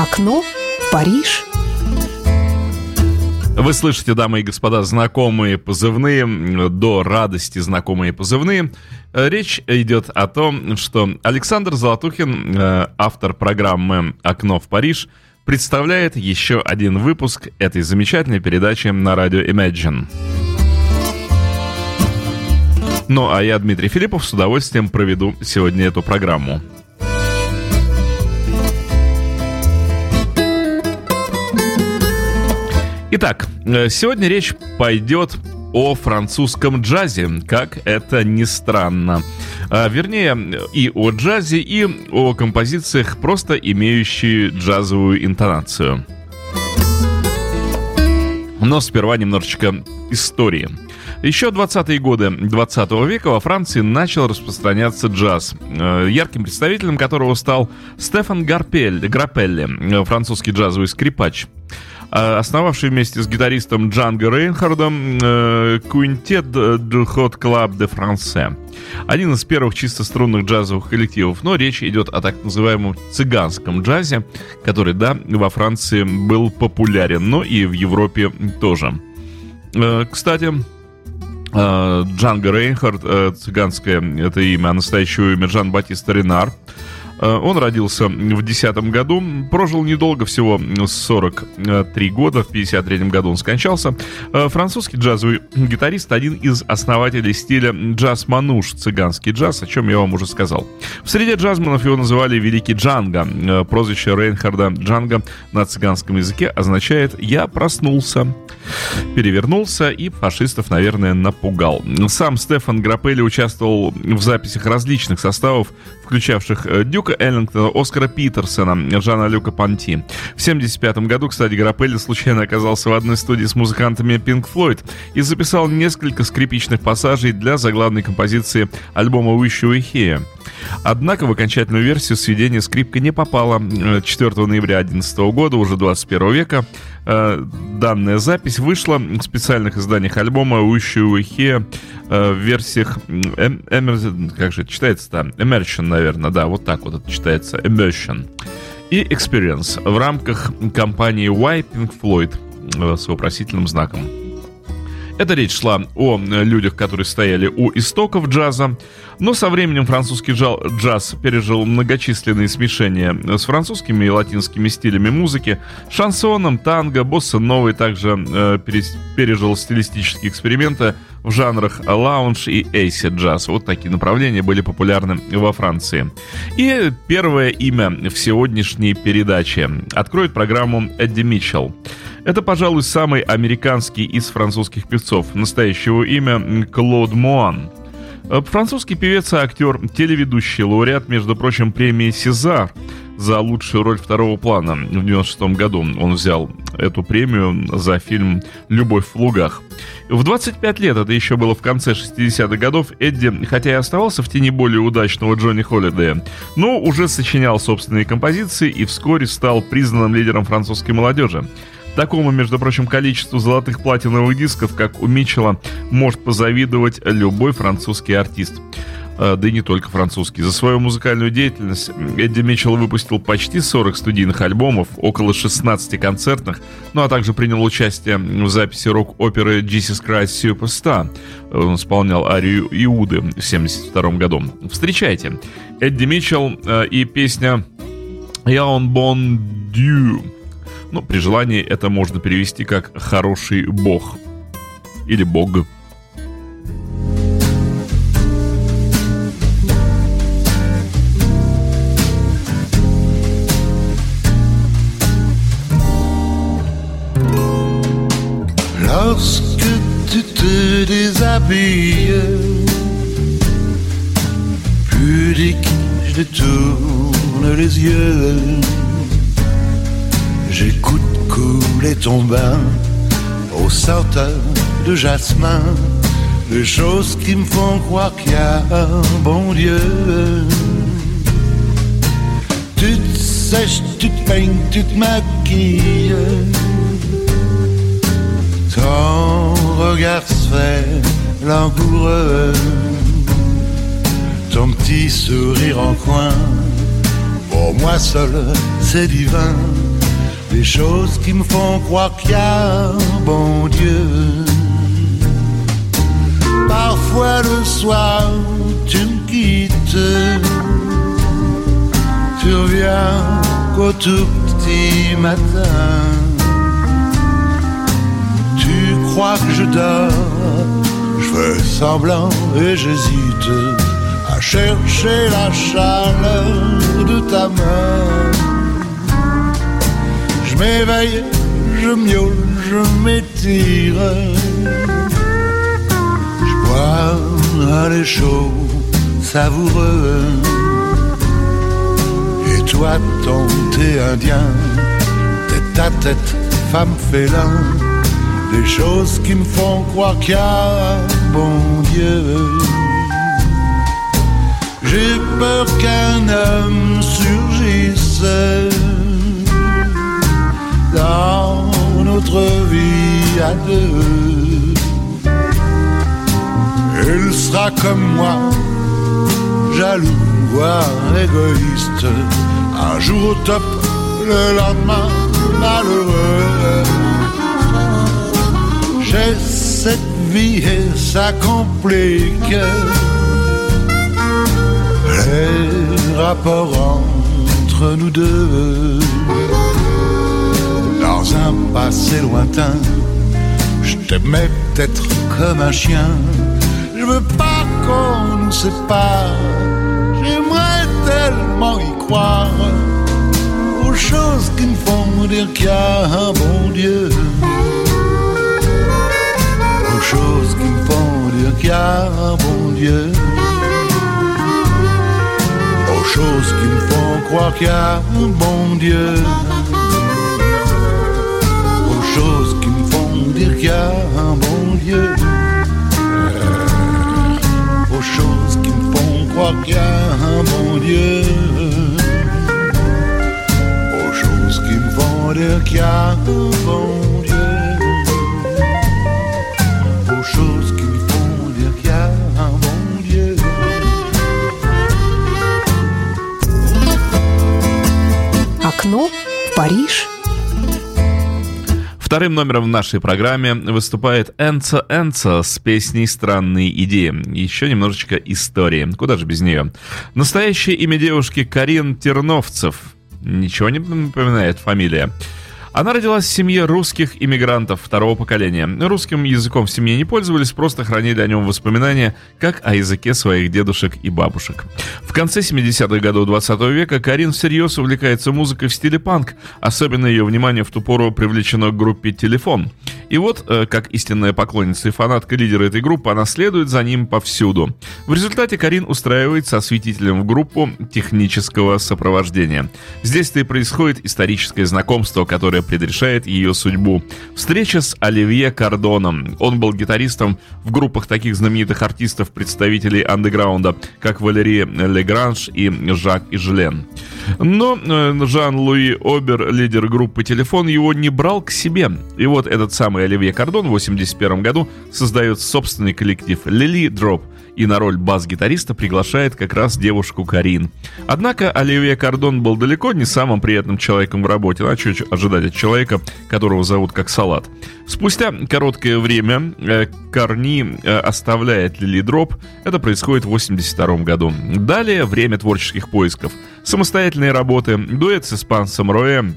Окно в Париж. Вы слышите, дамы и господа, знакомые позывные, до радости знакомые позывные. Речь идет о том, что Александр Золотухин, э, автор программы «Окно в Париж», представляет еще один выпуск этой замечательной передачи на радио Imagine. Ну а я, Дмитрий Филиппов, с удовольствием проведу сегодня эту программу. Итак, э, сегодня речь пойдет о французском джазе, как это ни странно. А, вернее, и о джазе, и о композициях, просто имеющие джазовую интонацию. Но сперва немножечко истории. Еще 20-е годы 20 века во Франции начал распространяться джаз, э, ярким представителем которого стал Стефан Гарпель, Грапелли, французский джазовый скрипач. Э, основавший вместе с гитаристом Джанго Рейнхардом Quintet du Hot Club de France. Один из первых чисто струнных джазовых коллективов, но речь идет о так называемом цыганском джазе, который, да, во Франции был популярен, но и в Европе тоже. Э, кстати, э, Джанго Рейнхард, цыганское это имя, а настоящее имя Жан Батиста Ренар – он родился в 10 году, прожил недолго, всего 43 года, в 53 году он скончался. Э, французский джазовый гитарист, один из основателей стиля джаз-мануш, цыганский джаз, о чем я вам уже сказал. В среде джазманов его называли Великий Джанго. Э, прозвище Рейнхарда Джанго на цыганском языке означает «я проснулся». Перевернулся и фашистов, наверное, напугал. Сам Стефан Грапелли участвовал в записях различных составов, включавших Дюка Люка Эллингтона, Оскара Питерсона, Жана Люка Панти. В 1975 году, кстати, Грапелли случайно оказался в одной студии с музыкантами Pink Floyd и записал несколько скрипичных пассажей для заглавной композиции альбома «Wish You Here». Однако в окончательную версию сведения скрипка не попала 4 ноября 2011 года, уже 21 века. Э, данная запись вышла в специальных изданиях альбома «Wish You Here» в версиях, эм, эм, как же это читается там, Immersion, наверное, да, вот так вот это читается, Immersion. И Experience в рамках компании Y Pink Floyd э, с вопросительным знаком. Эта речь шла о людях, которые стояли у истоков джаза, но со временем французский джаз пережил многочисленные смешения с французскими и латинскими стилями музыки, шансоном, танго, босса-новый также э, пережил стилистические эксперименты в жанрах лаунж и эйси джаз. Вот такие направления были популярны во Франции. И первое имя в сегодняшней передаче откроет программу Эдди Митчелл. Это, пожалуй, самый американский из французских певцов. Настоящего имя Клод Муан. Французский певец и актер, телеведущий, лауреат, между прочим, премии «Сезар» за лучшую роль второго плана. В 96 году он взял эту премию за фильм «Любовь в лугах». В 25 лет, это еще было в конце 60-х годов, Эдди, хотя и оставался в тени более удачного Джонни Холлидея, но уже сочинял собственные композиции и вскоре стал признанным лидером французской молодежи. Такому, между прочим, количеству золотых платиновых дисков, как у Митчелла, может позавидовать любой французский артист. А, да и не только французский. За свою музыкальную деятельность Эдди Митчелл выпустил почти 40 студийных альбомов, около 16 концертных, ну а также принял участие в записи рок-оперы «Jesus Christ Superstar». Он исполнял арию Иуды в 1972 году. Встречайте, Эдди Митчелл э, и песня «Я он бон дю». Ну, при желании это можно перевести как «хороший бог» или «бог». Lorsque tu te déshabilles, pudique, je tourne les yeux J'écoute couler ton bain au senteur de jasmin, des choses qui me font croire qu'il y a un bon Dieu. Tu te sèches, tu te peignes, tu te maquilles. Ton regard se fait langoureux. Ton petit sourire en coin, pour moi seul, c'est divin des choses qui me font croire qu'il y a un bon Dieu. Parfois le soir, tu me quittes, tu reviens qu'au tout petit matin. Tu crois que je dors, je fais semblant et j'hésite à chercher la chaleur de ta main. M'éveille, je miaule, je m'étire. Je bois un lait chaud, savoureux. Et toi, ton thé indien, tête à tête, femme félin. Des choses qui me font croire qu'il y a un bon Dieu. J'ai peur qu'un homme surgisse notre vie à deux. Il sera comme moi, jaloux, voire égoïste. Un jour au top, le lendemain malheureux. J'ai cette vie et ça complique les rapports entre nous deux. Dans un passé lointain, je t'aimais peut-être comme un chien. Je veux pas qu'on nous sépare. J'aimerais tellement y croire aux choses qui me font dire qu'il y a un bon Dieu. Aux choses qui me font dire qu'il y a un bon Dieu aux choses qui me font croire qu'il y a un bon Dieu. Aux choses qui me font dire qu'il y a un bon Dieu. Aux choses qui me font croire qu'il y a un bon Dieu. Aux choses qui me font dire qu'il y a un bon Dieu. Aux choses qui me font dire qu'il y a un bon Dieu. Окно в Париж. Вторым номером в нашей программе выступает Энца Энца с песней «Странные идеи». Еще немножечко истории. Куда же без нее? Настоящее имя девушки Карин Терновцев. Ничего не напоминает фамилия. Она родилась в семье русских иммигрантов второго поколения. Русским языком в семье не пользовались, просто хранили о нем воспоминания, как о языке своих дедушек и бабушек. В конце 70-х годов 20 века Карин всерьез увлекается музыкой в стиле панк. Особенно ее внимание в ту пору привлечено к группе «Телефон». И вот, э, как истинная поклонница и фанатка лидера этой группы, она следует за ним повсюду. В результате Карин устраивает со осветителем в группу технического сопровождения. Здесь-то и происходит историческое знакомство, которое предрешает ее судьбу. Встреча с Оливье Кардоном. Он был гитаристом в группах таких знаменитых артистов, представителей андеграунда, как Валерий Легранж и Жак Ижлен. Но э, Жан-Луи Обер, лидер группы «Телефон», его не брал к себе. И вот этот самый Оливье Кардон в 1981 году создает собственный коллектив «Лили Дроп», и на роль бас-гитариста приглашает как раз девушку Карин. Однако Оливье Кардон был далеко не самым приятным человеком в работе, а что ожидать человека, которого зовут как салат. Спустя короткое время э, Карни э, оставляет Лили Дроп, это происходит в 1982 году. Далее время творческих поисков. Самостоятельные работы, дуэт с испанцем Роэ,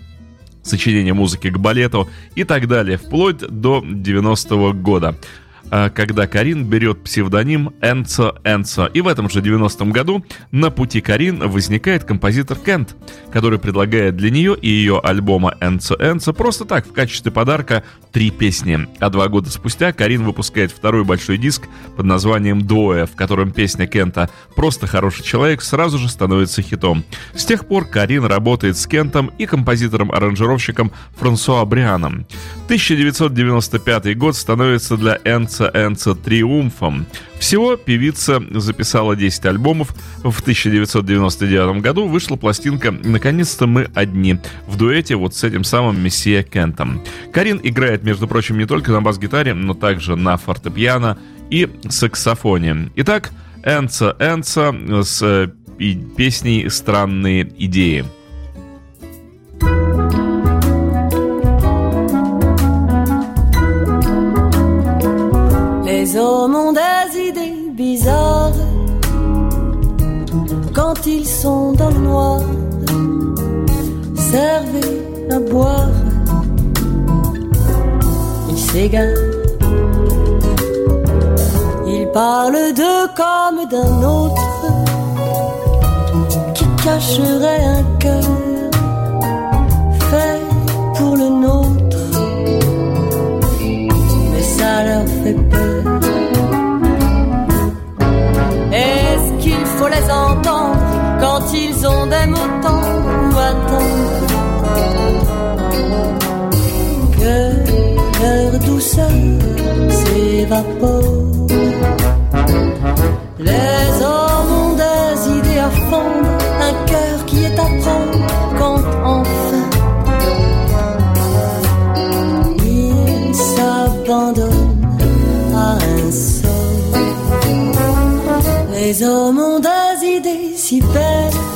сочинение музыки к балету и так далее, вплоть до 90-го года когда Карин берет псевдоним Энцо Энцо. И в этом же 90-м году на пути Карин возникает композитор Кент, который предлагает для нее и ее альбома Энцо Энцо просто так, в качестве подарка, три песни. А два года спустя Карин выпускает второй большой диск под названием «Двое», в котором песня Кента «Просто хороший человек» сразу же становится хитом. С тех пор Карин работает с Кентом и композитором-аранжировщиком Франсуа Брианом. 1995 год становится для Энца Энца триумфом. Всего певица записала 10 альбомов. В 1999 году вышла пластинка «Наконец-то мы одни» в дуэте вот с этим самым мессия Кентом. Карин играет, между прочим, не только на бас-гитаре, но также на фортепиано и саксофоне. Итак, Энца Энца с э, песней «Странные идеи». Les hommes ont des idées bizarres quand ils sont dans le noir. Servez à boire, ils s'égarent. Ils parlent d'eux comme d'un autre qui cacherait un cœur fait pour le nôtre. Mais ça leur fait peur. Entendre quand ils ont des mots tendres ou que leur douceur s'évapore? Les hommes ont des idées à fondre, un cœur qui est à prendre quand enfin ils s'abandonnent à un sort. Les hommes ont des si belle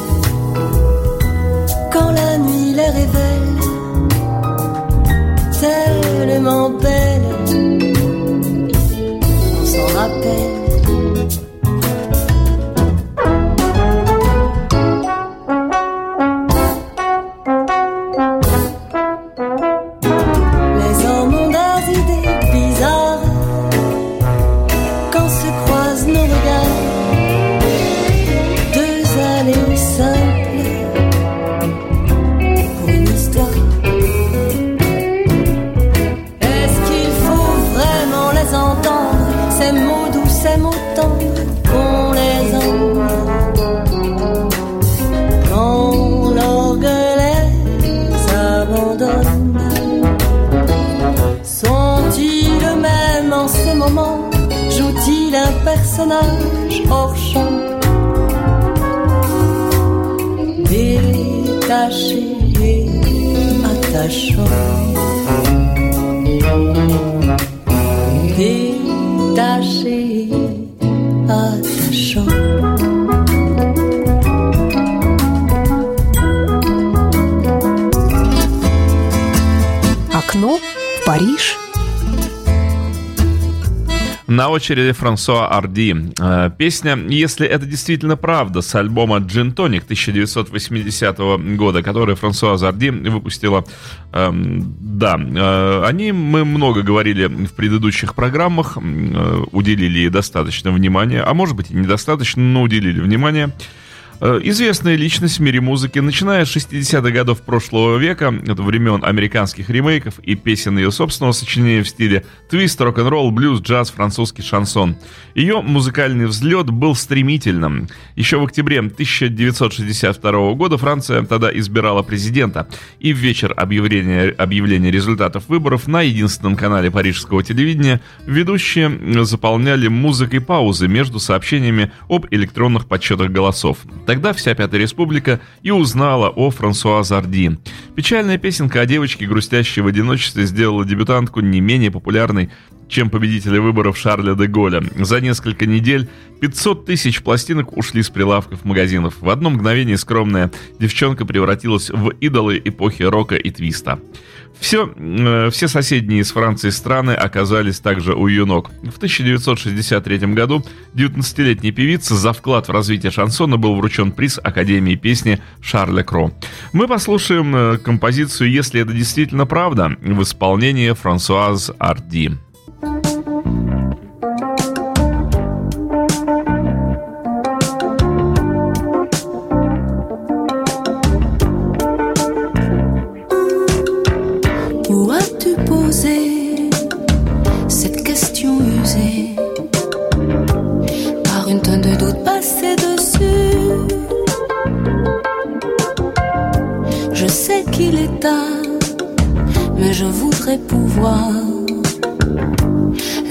На очереди Франсуа Арди. Э, Песня «Если это действительно правда» с альбома «Джин Тоник» 1980 года, который Франсуа Арди выпустила. Эм, Да, э, о ней мы много говорили в предыдущих программах, э, уделили ей достаточно внимания, а может быть и недостаточно, но уделили внимание. Э, Известная личность в мире музыки, начиная с 60-х годов прошлого века, это времен американских ремейков и песен ее собственного сочинения в стиле твист, рок-н-ролл, блюз, джаз, французский шансон. Ее музыкальный взлет был стремительным. Еще в октябре 1962 года Франция тогда избирала президента, и в вечер объявления, объявления результатов выборов на единственном канале парижского телевидения ведущие заполняли музыкой паузы между сообщениями об электронных подсчетах голосов. Тогда вся Пятая Республика и узнала о Франсуа Зарди. Печальная песенка о девочке, грустящей в одиночестве, сделала дебютантку не менее популярной, чем победители выборов Шарля де Голля. За несколько недель 500 тысяч пластинок ушли с прилавков магазинов. В одно мгновение скромная девчонка превратилась в идолы эпохи рока и твиста. Все, э, все соседние с Францией страны оказались также у ее ног. В 1963 году 19-летней певице за вклад в развитие шансона был вручен приз Академии песни Шарля Кро. Мы послушаем э, композицию «Если это действительно правда» в исполнении Франсуаз Арди. Où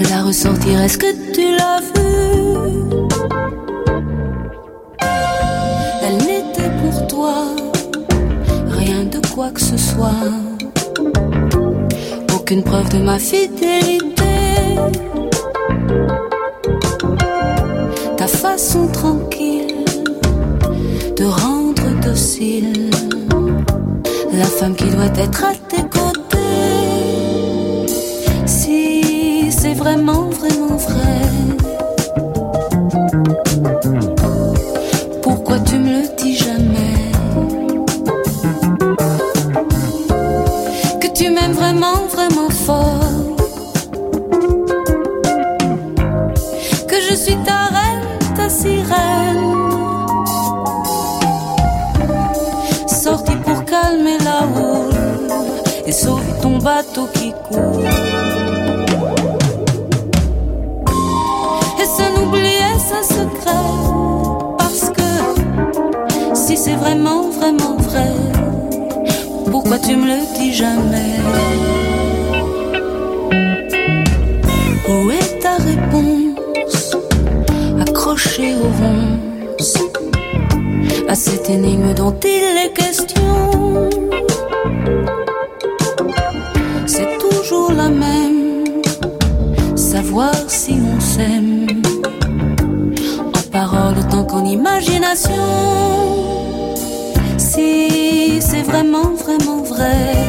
la ressortir. Est-ce que tu l'as vue Elle n'était pour toi rien de quoi que ce soit aucune preuve de ma fidélité. Ta façon tranquille de rendre docile la femme qui doit être à vraiment, vraiment vrai. Pourquoi tu me le dis jamais? Que tu m'aimes vraiment, vraiment fort. Que je suis ta reine, ta sirène. Sorti pour calmer la houle et sauver ton bateau vraiment, vraiment vrai, pourquoi tu me le dis jamais? Où est ta réponse? Accrochée au ronces à cette énigme dont il est question. Vraiment, vraiment vrai.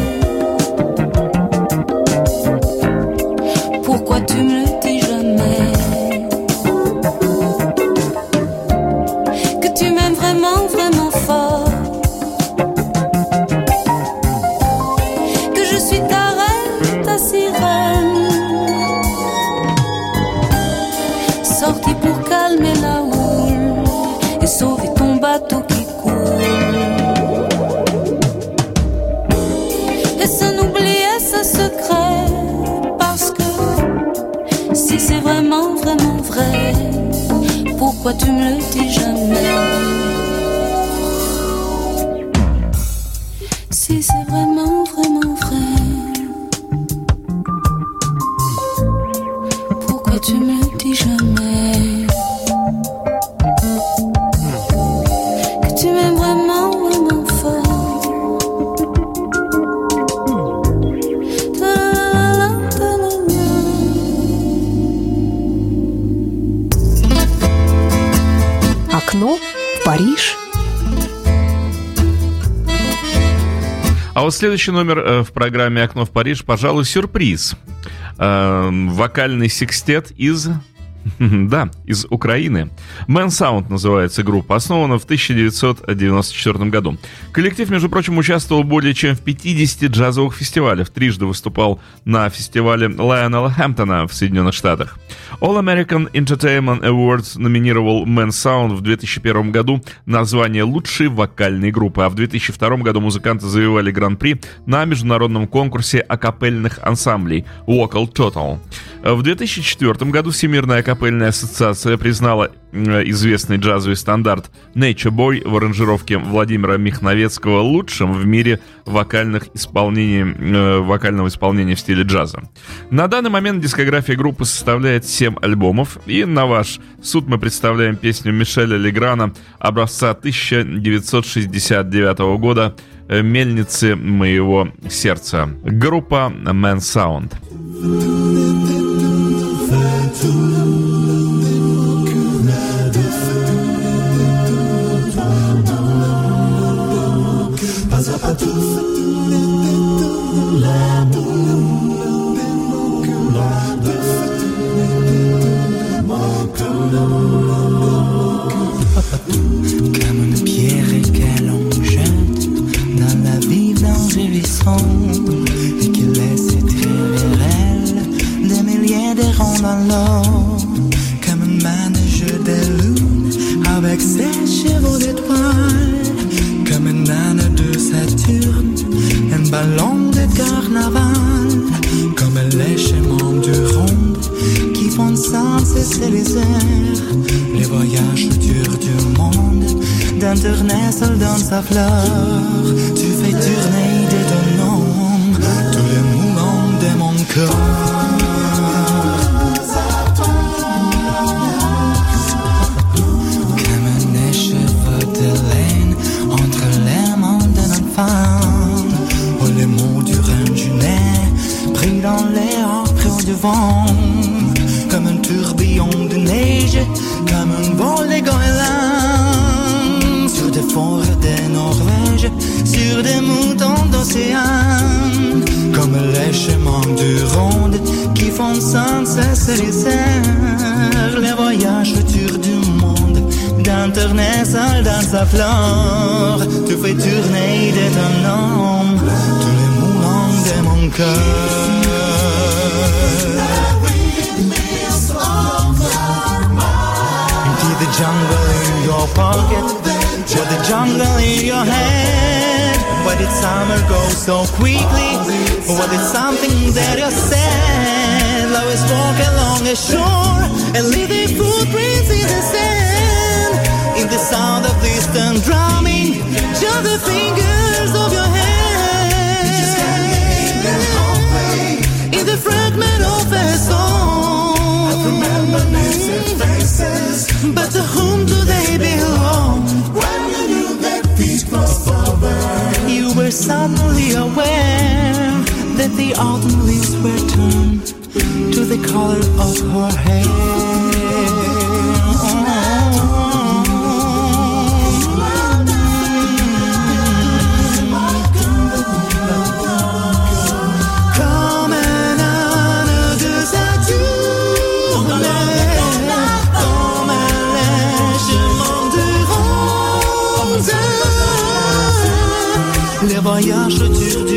Pourquoi tu me le dis jamais? Следующий номер э, в программе «Окно в Париж», пожалуй, сюрприз. Э, Вокальный секстет из... Да, из Украины. Man Sound называется группа, основана в 1994 году. Коллектив, между прочим, участвовал более чем в 50 джазовых фестивалях, трижды выступал на фестивале Лайонела Хэмптона в Соединенных Штатах. All American Entertainment Awards номинировал Man Sound в 2001 году на звание лучшей вокальной группы, а в 2002 году музыканты завоевали гран-при на международном конкурсе акапельных ансамблей Vocal Total. В 2004 году Всемирная акапельная ассоциация признала э, известный джазовый стандарт Nature Boy в аранжировке Владимира Михновецкого лучшим в мире вокальных исполнений, э, вокального исполнения в стиле джаза. На данный момент дискография группы составляет 7 альбомов, и на ваш суд мы представляем песню Мишеля Леграна образца 1969 года э, «Мельницы моего сердца». Группа Man Sound. Comme et qui laisse vers elle des milliers de ronds dans l'eau. Comme un manège de lune avec ses chevaux d'étoiles. Comme une âne de Saturne, un ballon de carnaval. Comme les chemins du ronde qui font sans cesser les airs. Les voyages durs du monde, d'un tournesol dans sa fleur. Tu fais tourner Comme un cheval de laine entre les mains d'un enfant, oh les mots du Rhin du nez, pris dans l'air, pris au devant, comme un tourbillon de neige, comme un vol et sur des forêts de Norvège, sur des moutons d'océan comme les chemins du ronde qui font sans cesse les airs, les voyages autour du monde, tournesol dans sa flore, tu fais tourner de ton nom tous les moulins de mon cœur. Jungle in your pocket, to the jungle in your head. Why did summer go so quickly? Or what is something that you said? Always walk along a shore and leave the footprints in the sand. In the sound of distant drumming, just the fingers of your hand. In the fragment of a song. I remember names and faces. But to whom that the leaves were turned to the color of her hair. Un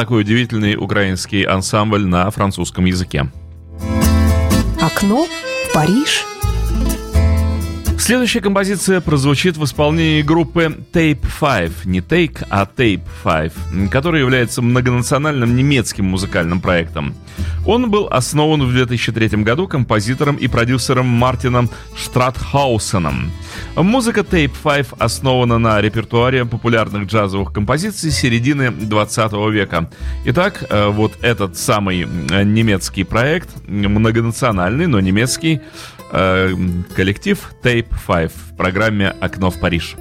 такой удивительный украинский ансамбль на французском языке. Окно в Париж. Следующая композиция прозвучит в исполнении группы Tape 5, не Take, а Tape 5, которая является многонациональным немецким музыкальным проектом. Он был основан в 2003 году композитором и продюсером Мартином Штратхаусеном. Музыка Tape 5 основана на репертуаре популярных джазовых композиций середины 20 века. Итак, э, вот этот самый немецкий проект, многонациональный, но немецкий, э, коллектив Tape 5 в программе «Окно в Париж».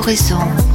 l'horizon.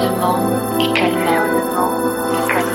calmement et calmement.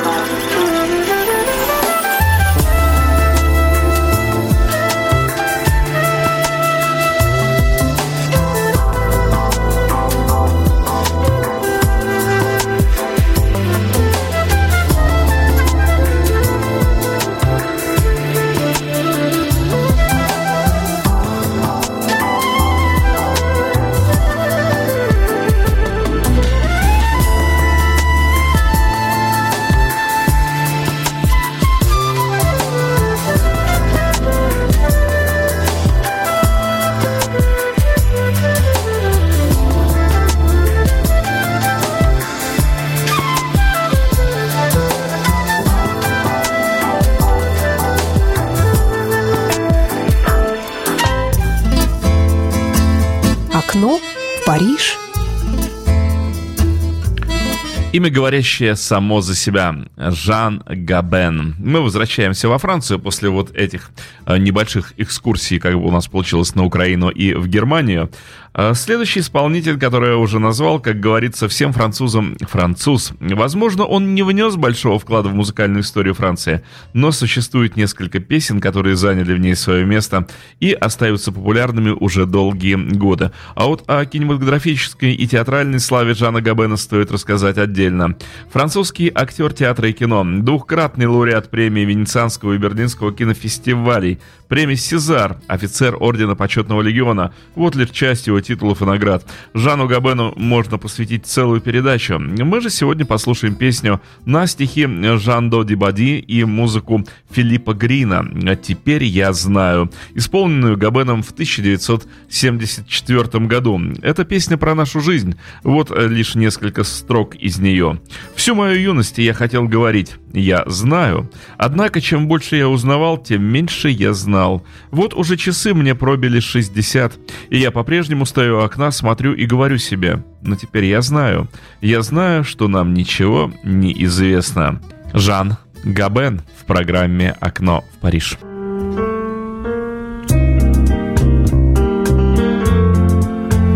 Имя, говорящее само за себя. Жан Габен. Мы возвращаемся во Францию после вот этих э, небольших экскурсий, как бы у нас получилось на Украину и в Германию. А Следующий исполнитель, который я уже назвал, как говорится, всем французам француз. Возможно, он не внес большого вклада в музыкальную историю Франции, но существует несколько песен, которые заняли в ней свое место и остаются популярными уже долгие годы. А вот о кинематографической и театральной славе Жана Габена стоит рассказать отдельно. Французский актер театра и кино, двухкратный лауреат премии Венецианского и Берлинского кинофестивалей, премии «Сезар», офицер Ордена Почетного Легиона. Вот лишь часть его титулов и наград. Жану Габену можно посвятить целую передачу. Мы же сегодня послушаем песню на стихи Жан-До Дибади и музыку Филиппа Грина «А «Теперь я знаю», исполненную Габеном в 1974 году. Это песня про нашу жизнь. Вот лишь несколько строк из нее. Всю мою юность я хотел говорить «я знаю». Однако, чем больше я узнавал, тем меньше я знал. Вот уже часы мне пробили 60, и я по-прежнему стою у окна, смотрю и говорю себе «но теперь я знаю». Я знаю, что нам ничего не известно. Жан Габен в программе «Окно в Париж».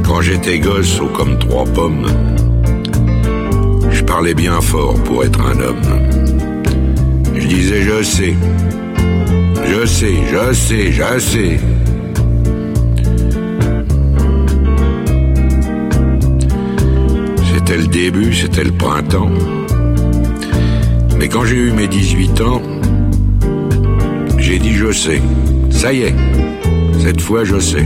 Quand j'étais gosse, haut comme trois pommes, je parlais bien fort pour être un homme. Disais je sais, je sais, je sais, je sais. C'était le début, c'était le printemps. Mais quand j'ai eu mes 18 ans, j'ai dit je sais. Ça y est, cette fois je sais.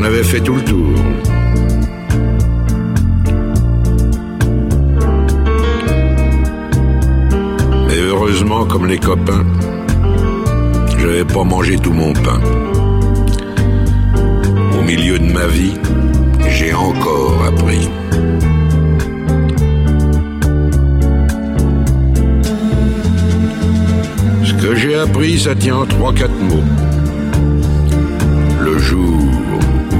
J'en avais fait tout le tour. Mais heureusement, comme les copains, je n'avais pas mangé tout mon pain. Au milieu de ma vie, j'ai encore appris. Ce que j'ai appris, ça tient en trois, quatre mots.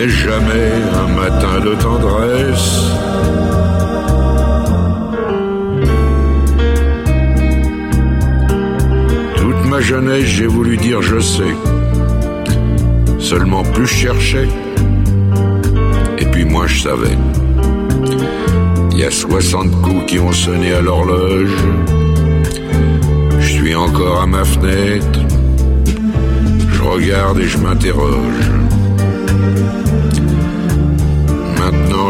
mais jamais un matin de tendresse. Toute ma jeunesse, j'ai voulu dire je sais. Seulement plus je cherchais, et puis moi je savais. Il y a 60 coups qui ont sonné à l'horloge. Je suis encore à ma fenêtre. Je regarde et je m'interroge.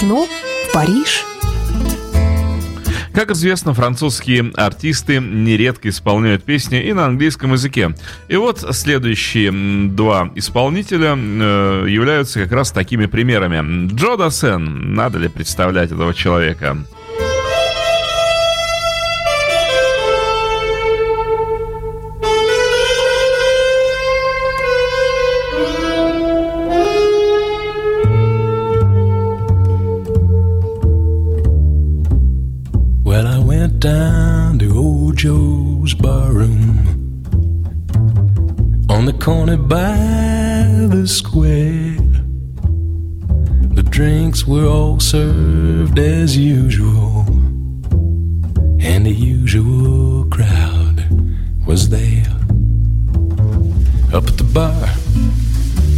Окно в Париж. Как известно, французские артисты нередко исполняют песни и на английском языке. И вот следующие два исполнителя э, являются как раз такими примерами. Джо Дассен, надо ли представлять этого человека? Corner by the square. The drinks were all served as usual, and the usual crowd was there. Up at the bar,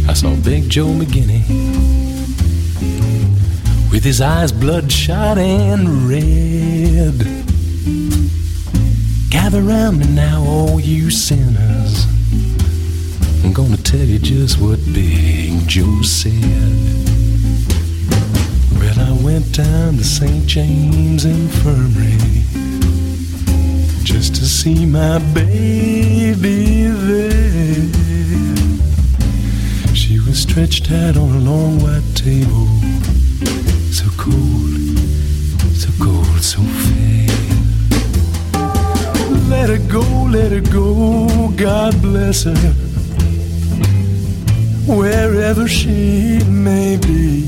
I saw Big Joe McGinney with his eyes bloodshot and red. Gather round me now, all you sinners. Just what Big Joe said. Well, I went down to St. James Infirmary just to see my baby there. She was stretched out on a long white table so cold, so cold, so fair. Let her go, let her go, God bless her. Wherever she may be,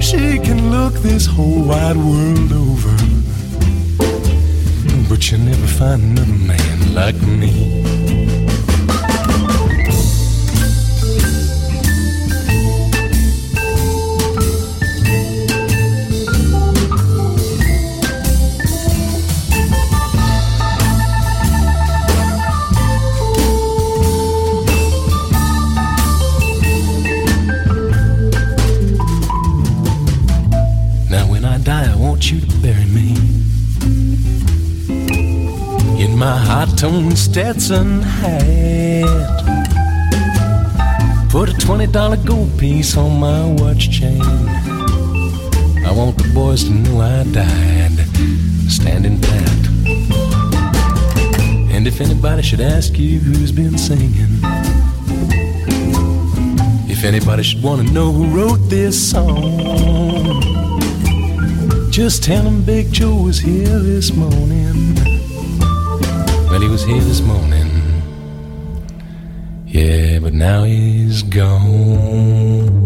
she can look this whole wide world over. But you'll never find another man like me. Tone Stetson hat. Put a twenty dollar gold piece on my watch chain. I want the boys to know I died standing pat. And if anybody should ask you who's been singing, if anybody should want to know who wrote this song. Just tell him Big Joe was here this morning. Was here this morning. Yeah, but now he's gone.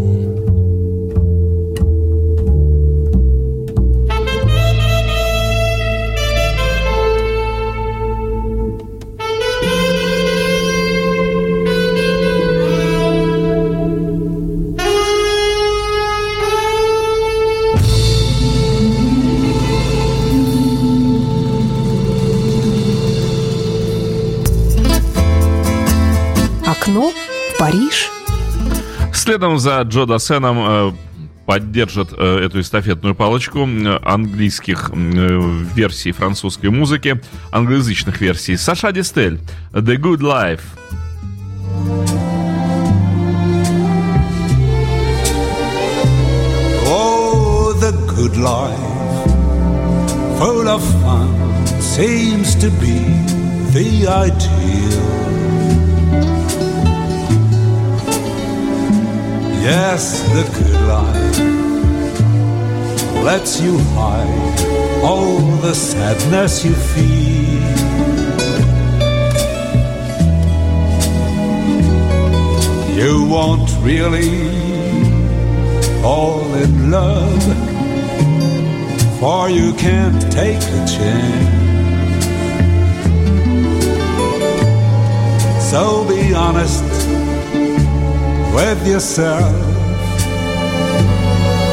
Окно в Париж. Следом за Джо Дассеном э, поддержит э, эту эстафетную палочку э, английских версий французской музыки, англоязычных версий. Саша Дистель, The Good Life. life, full of fun, seems to be the ideal. Yes, the good life lets you hide all the sadness you feel. You won't really fall in love, for you can't take a chance. So be honest with yourself.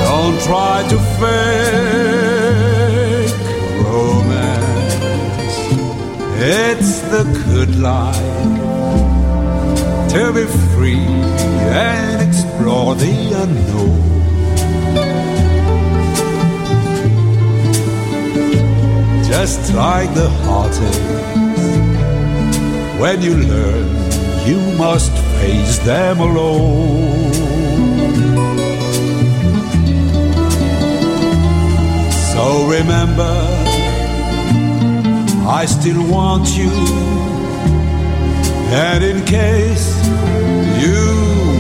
Don't try to fake romance. It's the good life to be free and explore the unknown. Just like the heartache, when you learn, you must face them alone. So remember, I still want you. And in case you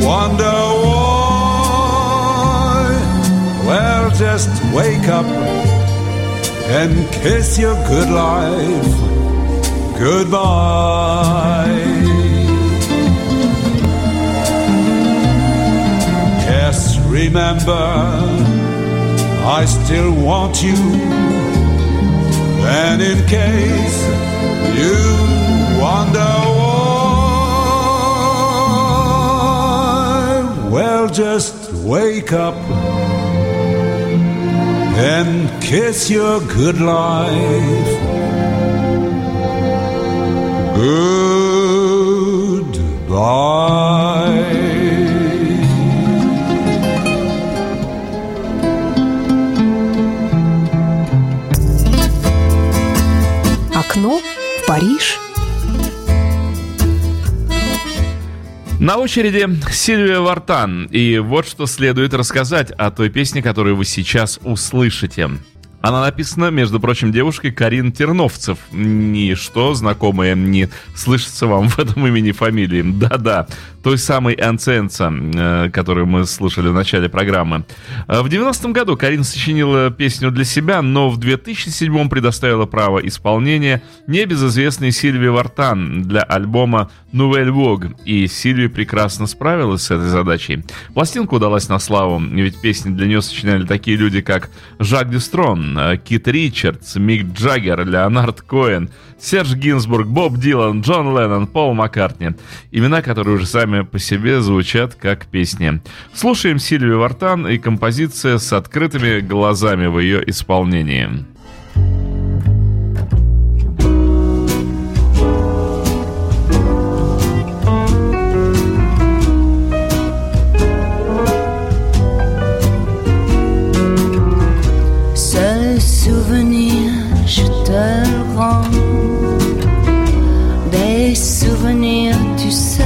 wonder why, well, just wake up and kiss your good life goodbye. Remember, I still want you. And in case you wonder why, well, just wake up and kiss your good life. Goodbye. Окно в Париж. На очереди Сильвия Вартан. И вот что следует рассказать о той песне, которую вы сейчас услышите. Она написана, между прочим, девушкой Карин Терновцев. Ничто знакомое не слышится вам в этом имени фамилии. Да-да, той самой Анценца, э, которую мы слушали в начале программы. Э, В 90-м году Карин сочинила песню для себя, но в 2007-м предоставила право исполнения небезызвестной Сильвии Вартан для альбома Nouvelle Vogue. И Сильвия прекрасно справилась с этой задачей. Пластинка удалась на славу, ведь песни для нее сочиняли такие люди, как Жак Дюстрон, э, Кит Ричардс, Мик Джаггер, Леонард Коэн, Серж Гинзбург, Боб Дилан, Джон Леннон, Пол Маккартни. Имена, которые уже сами по себе звучат как песни. Слушаем Сильвию Вартан и композиция с открытыми глазами в ее исполнении. Te. Des souvenirs, tu sais,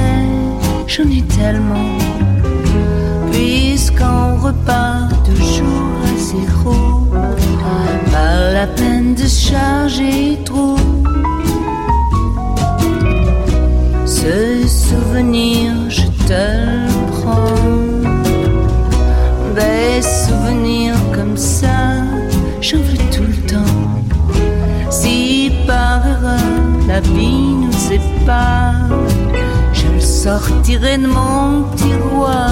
j'en ai tellement. Puisqu'on repart toujours à zéro, pas la peine de charger trop. Ce souvenir, je te prends. Des souvenirs comme ça, j'en veux la vie nous sépare, je le sortirai de mon tiroir.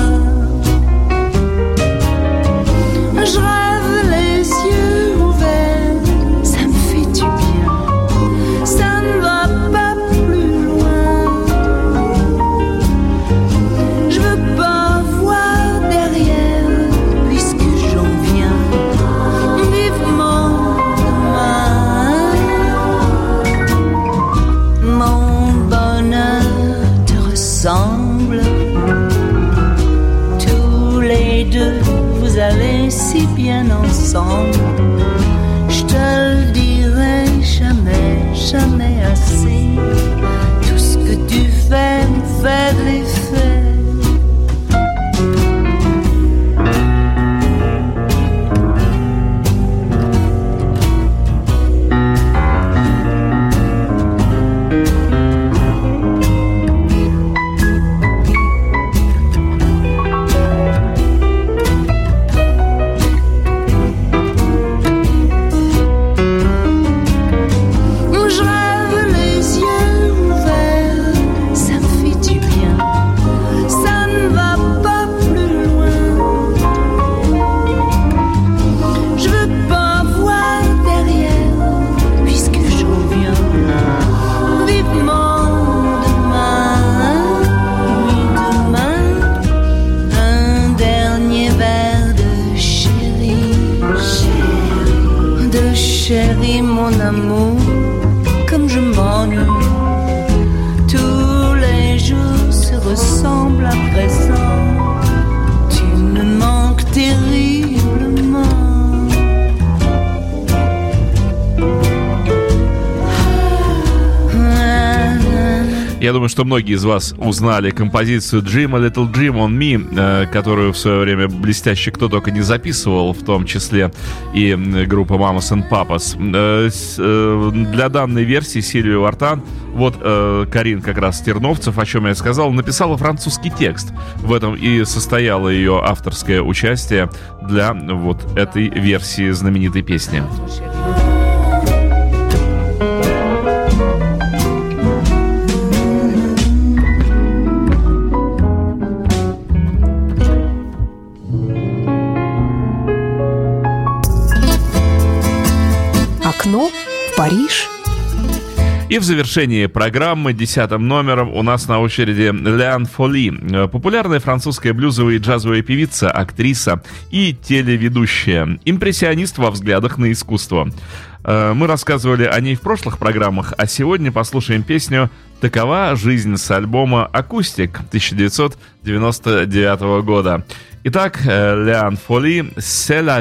Я думаю, что многие из вас узнали композицию Jim a Little Jim on Me, э, которую в свое время блестяще кто только не записывал, в том числе и группа Mamas and Papas. Э, э, Для данной версии Сильвия Вартан, вот Карин как раз Терновцев, о чем я сказал, написала французский текст. В этом и состояло ее авторское участие для вот этой версии знаменитой песни. Окно в Париж. И в завершении программы десятым номером у нас на очереди Леан Фоли, э, популярная французская блюзовая и джазовая певица, актриса и телеведущая, импрессионист во взглядах на искусство. Э, Мы рассказывали о ней в прошлых программах, а сегодня послушаем песню «Такова жизнь» с альбома «Акустик» 1999 года. Итак, э, Леан Фоли «C'est la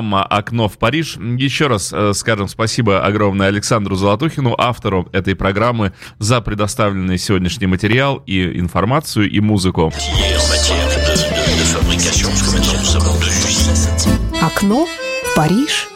программа «Окно в Париж». Еще раз э, скажем спасибо огромное Александру Золотухину, автору этой программы, за предоставленный сегодняшний материал и информацию, и музыку. Окно в Париж.